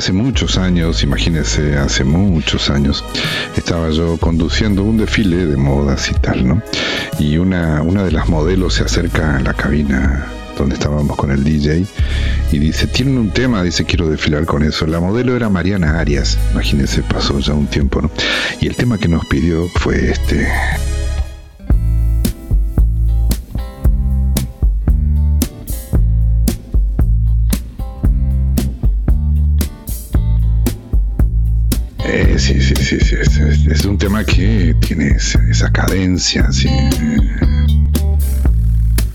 Hace muchos años, imagínense, hace muchos años, estaba yo conduciendo un desfile de modas y tal, ¿no? Y una, una de las modelos se acerca a la cabina donde estábamos con el DJ y dice, tienen un tema, dice, quiero desfilar con eso. La modelo era Mariana Arias, imagínense, pasó ya un tiempo, ¿no? Y el tema que nos pidió fue este. Sí, sí, es, un tema que tiene esa cadencia, sí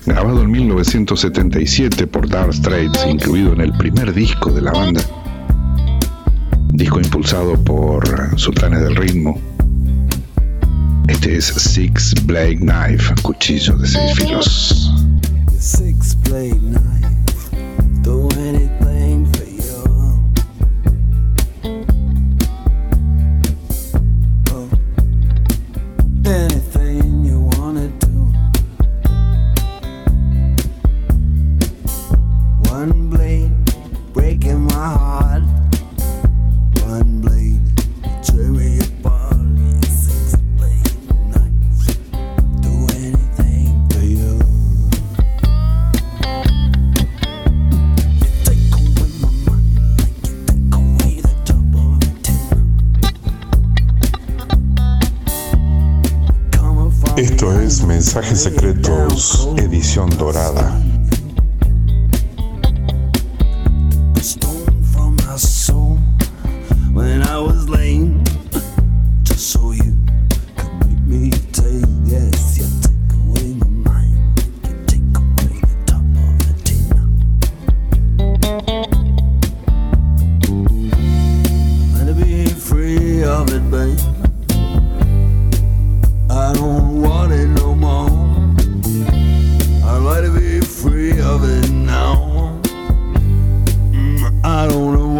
grabado en 1977 por Dark Straits, incluido en el primer disco de la banda, disco impulsado por Sultanes del Ritmo. Este es Six Blade Knife, cuchillo de seis filos. Six Blade Knife, Mensajes Secretos, edición dorada. of it now. Mm, I don't know.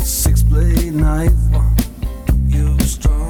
Six blade knife, uh, you strong.